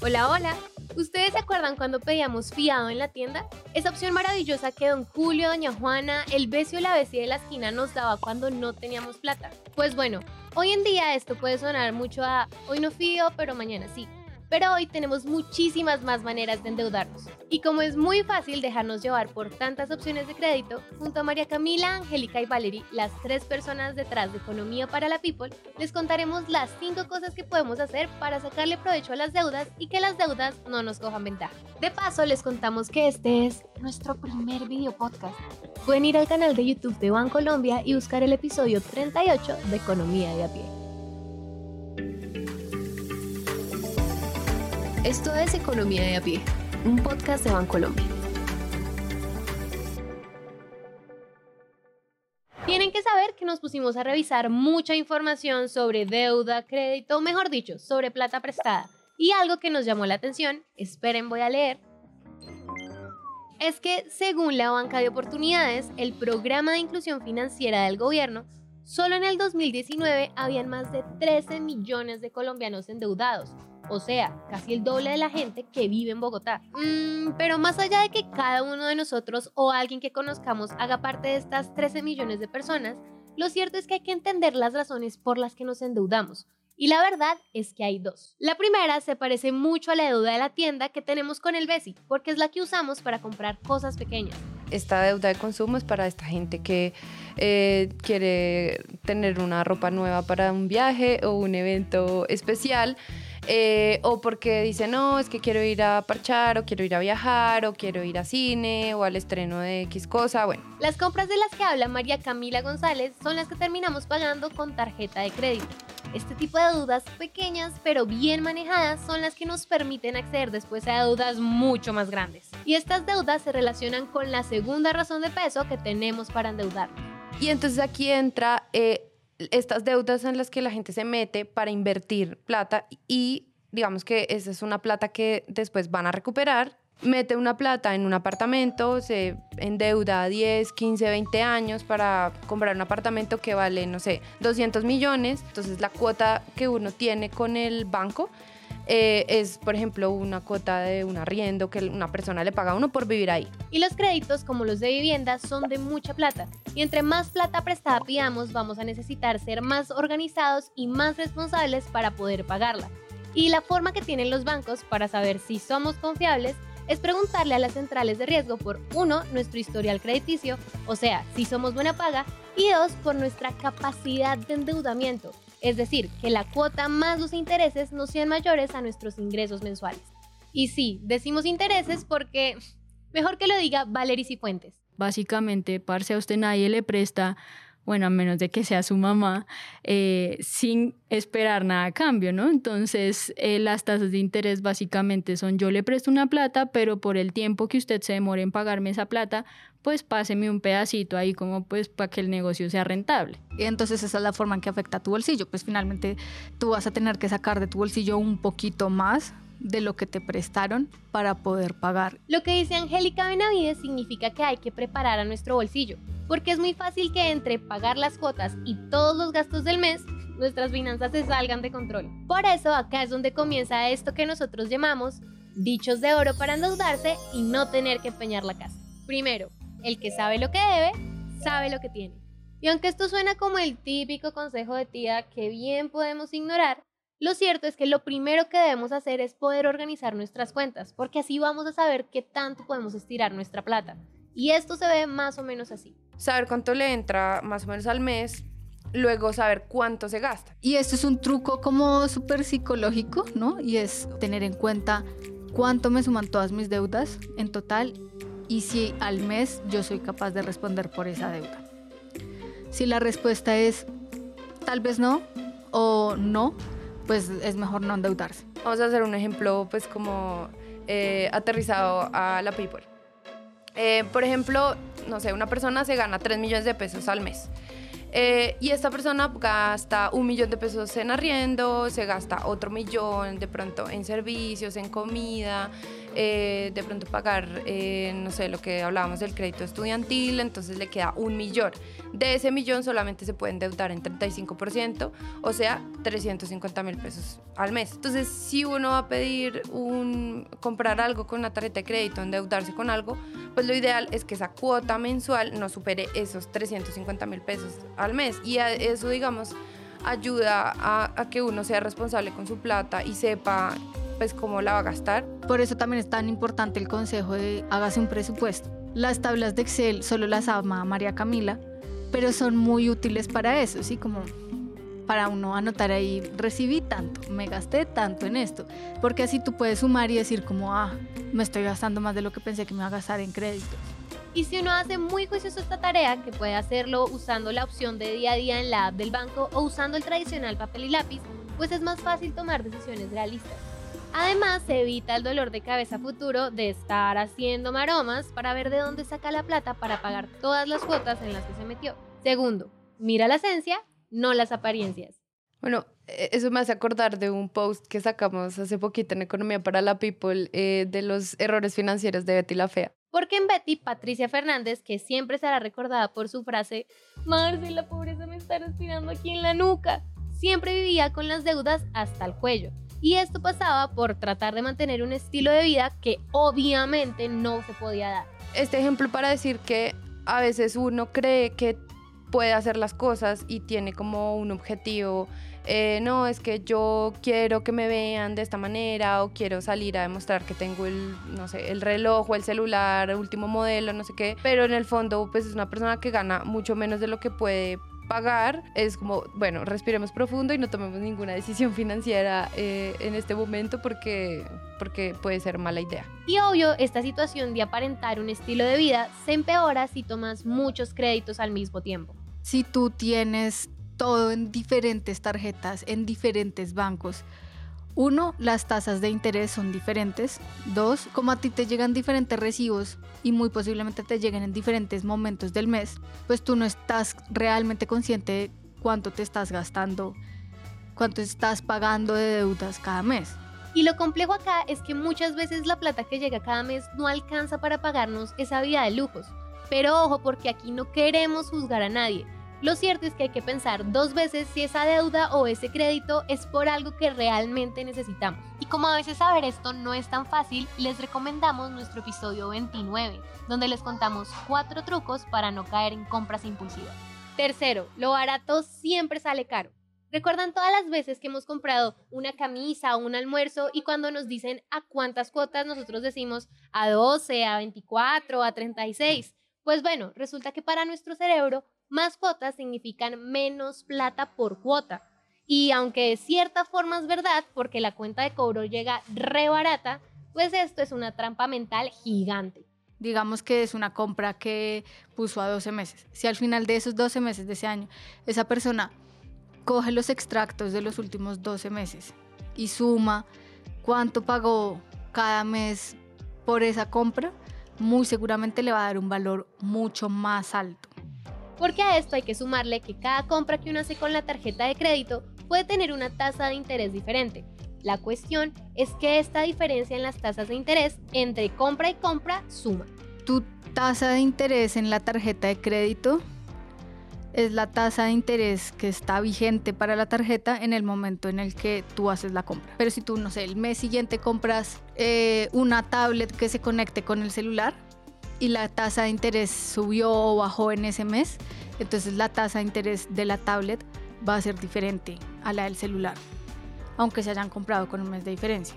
Hola, hola. ¿Ustedes se acuerdan cuando pedíamos fiado en la tienda? Esa opción maravillosa que don Julio, doña Juana, el becio y la bestia de la esquina nos daba cuando no teníamos plata. Pues bueno, hoy en día esto puede sonar mucho a hoy no fío, pero mañana sí. Pero hoy tenemos muchísimas más maneras de endeudarnos. Y como es muy fácil dejarnos llevar por tantas opciones de crédito, junto a María Camila, Angélica y Valerie, las tres personas detrás de Economía para la People, les contaremos las cinco cosas que podemos hacer para sacarle provecho a las deudas y que las deudas no nos cojan ventaja. De paso, les contamos que este es nuestro primer video podcast. Pueden ir al canal de YouTube de Bancolombia y buscar el episodio 38 de Economía de a pie. Esto es Economía de a pie, un podcast de Bancolombia. Tienen que saber que nos pusimos a revisar mucha información sobre deuda, crédito, mejor dicho, sobre plata prestada. Y algo que nos llamó la atención, esperen voy a leer, es que según la banca de oportunidades, el programa de inclusión financiera del gobierno, solo en el 2019 habían más de 13 millones de colombianos endeudados, o sea, casi el doble de la gente que vive en Bogotá. Mm, pero más allá de que cada uno de nosotros o alguien que conozcamos haga parte de estas 13 millones de personas, lo cierto es que hay que entender las razones por las que nos endeudamos. Y la verdad es que hay dos. La primera se parece mucho a la deuda de la tienda que tenemos con el Besi, porque es la que usamos para comprar cosas pequeñas. Esta deuda de consumo es para esta gente que eh, quiere tener una ropa nueva para un viaje o un evento especial eh, o porque dice, no, es que quiero ir a parchar, o quiero ir a viajar, o quiero ir a cine, o al estreno de X cosa, bueno. Las compras de las que habla María Camila González son las que terminamos pagando con tarjeta de crédito. Este tipo de deudas pequeñas pero bien manejadas son las que nos permiten acceder después a deudas mucho más grandes. Y estas deudas se relacionan con la segunda razón de peso que tenemos para endeudarnos. Y entonces aquí entra eh, estas deudas en las que la gente se mete para invertir plata y digamos que esa es una plata que después van a recuperar. Mete una plata en un apartamento, se endeuda 10, 15, 20 años para comprar un apartamento que vale, no sé, 200 millones. Entonces la cuota que uno tiene con el banco eh, es, por ejemplo, una cuota de un arriendo que una persona le paga a uno por vivir ahí. Y los créditos, como los de vivienda, son de mucha plata. Y entre más plata prestada pidamos, vamos a necesitar ser más organizados y más responsables para poder pagarla. Y la forma que tienen los bancos para saber si somos confiables es preguntarle a las centrales de riesgo por, uno, nuestro historial crediticio, o sea, si somos buena paga, y dos, por nuestra capacidad de endeudamiento, es decir, que la cuota más los intereses no sean mayores a nuestros ingresos mensuales. Y sí, decimos intereses porque mejor que lo diga Valery Cifuentes. Básicamente, parce, a usted nadie le presta bueno, a menos de que sea su mamá, eh, sin esperar nada a cambio, ¿no? Entonces, eh, las tasas de interés básicamente son yo le presto una plata, pero por el tiempo que usted se demore en pagarme esa plata, pues páseme un pedacito ahí como pues para que el negocio sea rentable. Y entonces esa es la forma en que afecta a tu bolsillo, pues finalmente tú vas a tener que sacar de tu bolsillo un poquito más de lo que te prestaron para poder pagar. Lo que dice Angélica Benavides significa que hay que preparar a nuestro bolsillo, porque es muy fácil que entre pagar las cuotas y todos los gastos del mes, nuestras finanzas se salgan de control. Por eso acá es donde comienza esto que nosotros llamamos dichos de oro para endeudarse y no tener que empeñar la casa. Primero, el que sabe lo que debe, sabe lo que tiene. Y aunque esto suena como el típico consejo de tía que bien podemos ignorar, lo cierto es que lo primero que debemos hacer es poder organizar nuestras cuentas, porque así vamos a saber qué tanto podemos estirar nuestra plata. Y esto se ve más o menos así. Saber cuánto le entra más o menos al mes, luego saber cuánto se gasta. Y esto es un truco como súper psicológico, ¿no? Y es tener en cuenta cuánto me suman todas mis deudas en total y si al mes yo soy capaz de responder por esa deuda. Si la respuesta es tal vez no o no, pues es mejor no endeudarse. Vamos a hacer un ejemplo pues como eh, aterrizado a la people. Eh, por ejemplo, no sé, una persona se gana 3 millones de pesos al mes. Eh, y esta persona gasta un millón de pesos en arriendo, se gasta otro millón de pronto en servicios, en comida, eh, de pronto pagar, eh, no sé, lo que hablábamos del crédito estudiantil, entonces le queda un millón. De ese millón solamente se puede endeudar en 35%, o sea, 350 mil pesos al mes. Entonces, si uno va a pedir un, comprar algo con una tarjeta de crédito, endeudarse con algo, pues lo ideal es que esa cuota mensual no supere esos 350 mil pesos al mes. Y eso, digamos, ayuda a que uno sea responsable con su plata y sepa pues cómo la va a gastar. Por eso también es tan importante el consejo de hágase un presupuesto. Las tablas de Excel solo las ama María Camila, pero son muy útiles para eso, ¿sí? Como para uno anotar ahí, recibí tanto, me gasté tanto en esto, porque así tú puedes sumar y decir como, ah, me estoy gastando más de lo que pensé que me iba a gastar en créditos. Y si uno hace muy juicioso esta tarea, que puede hacerlo usando la opción de día a día en la app del banco o usando el tradicional papel y lápiz, pues es más fácil tomar decisiones realistas. Además, se evita el dolor de cabeza futuro de estar haciendo maromas para ver de dónde saca la plata para pagar todas las cuotas en las que se metió. Segundo, mira la esencia, no las apariencias. Bueno, e, eso me hace acordar de un post que sacamos hace poquito en Economía para la People eh, de los errores financieros de Betty la Fea. Porque en Betty, Patricia Fernández, que siempre será recordada por su frase, Marce, la pobreza me está respirando aquí en la nuca, siempre vivía con las deudas hasta el cuello. Y esto pasaba por tratar de mantener un estilo de vida que obviamente no se podía dar. Este ejemplo para decir que a veces uno cree que puede hacer las cosas y tiene como un objetivo. eh, no, es que yo quiero que me vean de esta manera o quiero salir a demostrar que tengo el, no sé, el reloj el celular, el último modelo, no sé qué. Pero en el fondo, pues es una persona que gana mucho menos de lo que puede pagar. Es como, bueno, respiremos profundo y no tomemos ninguna decisión financiera eh, en este momento porque, porque puede ser mala idea. Y obvio, esta situación de aparentar un estilo de vida se empeora si tomas muchos créditos al mismo tiempo. Si tú tienes todo en diferentes tarjetas, en diferentes bancos, uno, las tasas de interés son diferentes. Dos, como a ti te llegan diferentes recibos y muy posiblemente te lleguen en diferentes momentos del mes, pues tú no estás realmente consciente de cuánto te estás gastando, cuánto estás pagando de deudas cada mes. Y lo complejo acá es que muchas veces la plata que llega cada mes no alcanza para pagarnos esa vida de lujos. Pero ojo, porque aquí no queremos juzgar a nadie. Lo cierto es que hay que pensar dos veces si esa deuda o ese crédito es por algo que realmente necesitamos. Y como a veces saber esto no es tan fácil, les recomendamos nuestro episodio 29, donde les contamos cuatro trucos para no caer en compras impulsivas. Tercero, lo barato siempre sale caro. ¿Recuerdan todas las veces que hemos comprado una camisa o un almuerzo y cuando nos dicen a cuántas cuotas nosotros decimos a 12, a 24, a 36? Pues bueno, resulta que para nuestro cerebro más cuotas significan menos plata por cuota. Y aunque de cierta forma es verdad, porque la cuenta de cobro llega re barata, pues esto es una trampa mental gigante. Digamos que es una compra que puso a 12 meses. Si al final de esos 12 meses de ese año, esa persona coge los extractos de los últimos 12 meses y suma cuánto pagó cada mes por esa compra, muy seguramente le va a dar un valor mucho más alto. Porque a esto hay que sumarle que cada compra que uno hace con la tarjeta de crédito puede tener una tasa de interés diferente. La cuestión es que esta diferencia en las tasas de interés entre compra y compra suma. Tu tasa de interés en la tarjeta de crédito es la tasa de interés que está vigente para la tarjeta en el momento en el que tú haces la compra. Pero si tú, no sé, el mes siguiente compras eh, una tablet que se conecte con el celular y la tasa de interés subió o bajó en ese mes, entonces la tasa de interés de la tablet va a ser diferente a la del celular, aunque se hayan comprado con un mes de diferencia.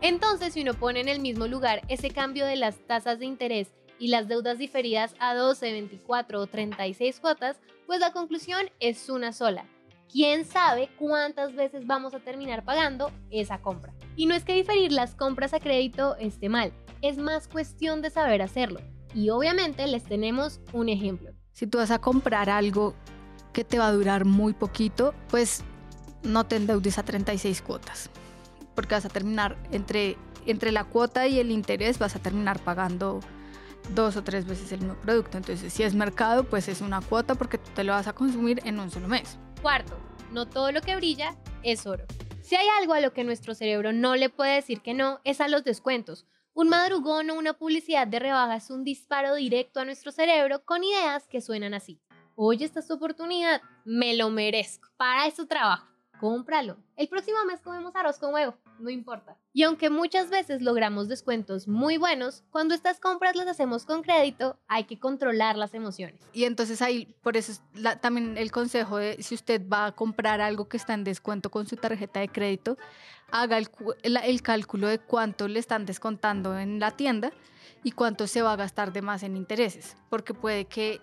Entonces, si uno pone en el mismo lugar ese cambio de las tasas de interés y las deudas diferidas a 12, 24 o 36 cuotas, pues la conclusión es una sola. ¿Quién sabe cuántas veces vamos a terminar pagando esa compra? Y no es que diferir las compras a crédito esté mal, es más cuestión de saber hacerlo. Y obviamente les tenemos un ejemplo. Si tú vas a comprar algo que te va a durar muy poquito, pues no te endeudes a 36 cuotas, porque vas a terminar entre, entre la cuota y el interés, vas a terminar pagando dos o tres veces el mismo producto. Entonces, si es mercado, pues es una cuota porque tú te lo vas a consumir en un solo mes. Cuarto, no todo lo que brilla es oro. Si hay algo a lo que nuestro cerebro no le puede decir que no, es a los descuentos. Un madrugón o una publicidad de rebaja es un disparo directo a nuestro cerebro con ideas que suenan así. Oye, esta es tu oportunidad, me lo merezco, para eso trabajo cómpralo. El próximo mes comemos arroz con huevo, no importa. Y aunque muchas veces logramos descuentos muy buenos, cuando estas compras las hacemos con crédito, hay que controlar las emociones. Y entonces ahí, por eso es también el consejo de si usted va a comprar algo que está en descuento con su tarjeta de crédito, haga el cálculo de cuánto le están descontando en la tienda y cuánto se va a gastar de más en intereses, porque puede que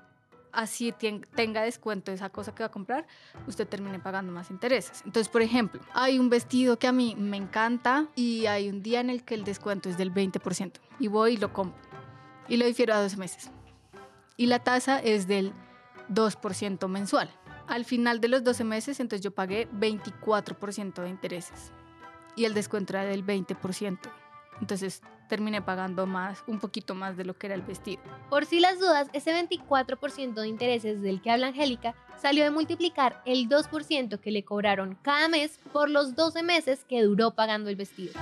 así tenga descuento esa cosa que va a comprar, usted termine pagando más intereses. Entonces, por ejemplo, hay un vestido que a mí me encanta y hay un día en el que el descuento es del 20% y voy y lo compro y lo difiero a 12 meses. Y la tasa es del 2% mensual. Al final de los 12 meses, entonces yo pagué 24% de intereses y el descuento era del 20%. Entonces terminé pagando más, un poquito más de lo que era el vestido. Por si las dudas, ese 24% de intereses del que habla Angélica salió de multiplicar el 2% que le cobraron cada mes por los 12 meses que duró pagando el vestido.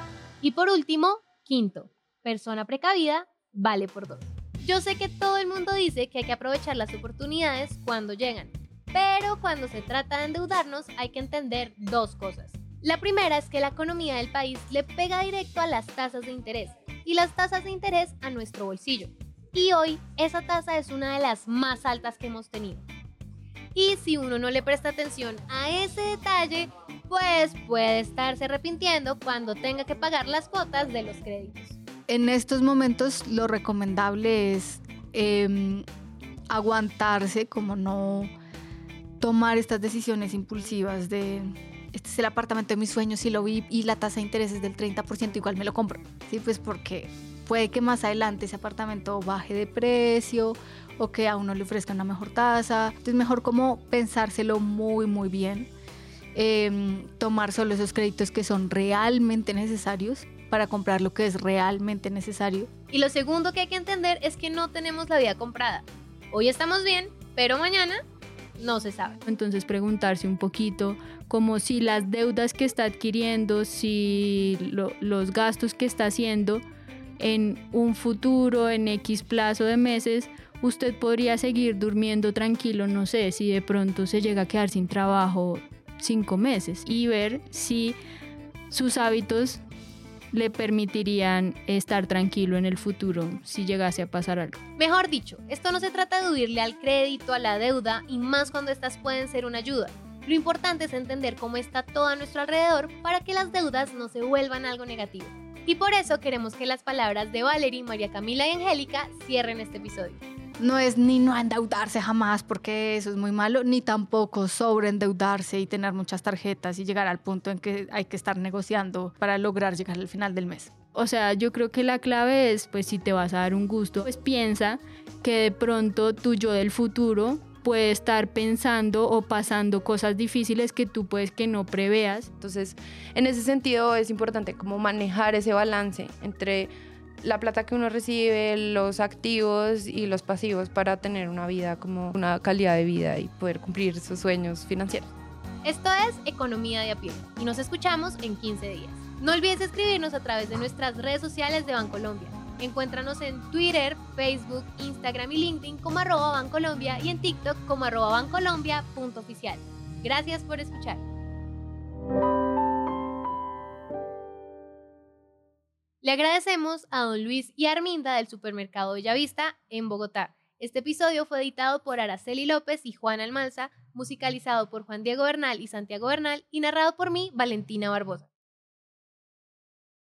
Y por último, quinto, persona precavida vale por dos. Yo sé que todo el mundo dice que hay que aprovechar las oportunidades cuando llegan, pero cuando se trata de endeudarnos hay que entender dos cosas. La primera es que la economía del país le pega directo a las tasas de interés y las tasas de interés a nuestro bolsillo. Y hoy esa tasa es una de las más altas que hemos tenido. Y si uno no le presta atención a ese detalle, pues puede estarse arrepintiendo cuando tenga que pagar las cuotas de los créditos. En estos momentos lo recomendable es em, aguantarse, como no tomar estas decisiones impulsivas de el apartamento de mis sueños y lo vi y la tasa de interés es del 30%, igual me lo compro. Sí, pues porque puede que más adelante ese apartamento baje de precio o que a uno le ofrezca una mejor tasa. Entonces mejor como pensárselo muy, muy bien. Em, tomar solo esos créditos que son realmente necesarios para comprar lo que es realmente necesario. Y lo segundo que hay que entender es que no tenemos la vida comprada. Hoy estamos bien, pero mañana no se sabe. Entonces preguntarse un poquito como si las deudas que está adquiriendo, si los gastos que está haciendo en un futuro, en X plazo de meses, usted podría seguir durmiendo tranquilo, no sé, si de pronto se llega a quedar sin trabajo cinco meses y ver si sus hábitos le permitirían estar tranquilo en el futuro si llegase a pasar algo. Mejor dicho, esto no se trata de huirle al crédito, a la deuda y más cuando estas pueden ser una ayuda. Lo importante es entender cómo está todo a nuestro alrededor para que las deudas no se vuelvan algo negativo. Y por eso queremos que las palabras de Valerie, María Camila y Angélica cierren este episodio. No es ni no endeudarse jamás porque eso es muy malo, ni tampoco sobreendeudarse y tener muchas tarjetas y llegar al punto en que hay que estar negociando para lograr llegar al final del mes. O sea, yo creo que la clave es, pues si te vas a dar un gusto, pues piensa que de pronto tu yo del futuro puede estar pensando o pasando cosas difíciles que tú puedes que no preveas. Entonces, en ese sentido es importante como manejar ese balance entre la plata que uno recibe, los activos y los pasivos para tener una vida como una calidad de vida y poder cumplir sus sueños financieros. Esto es Economía de a pie y nos escuchamos en 15 días. No olvides escribirnos a través de nuestras redes sociales de Bancolombia. Encuéntranos en Twitter, Facebook, Instagram y LinkedIn como arroba Bancolombia y en TikTok como arroba bancolombia.oficial. Gracias por escuchar. Le agradecemos a don Luis y Arminda del supermercado Bellavista en Bogotá. Este episodio fue editado por Araceli López y Juan Almanza, musicalizado por Juan Diego Bernal y Santiago Bernal y narrado por mí, Valentina Barbosa.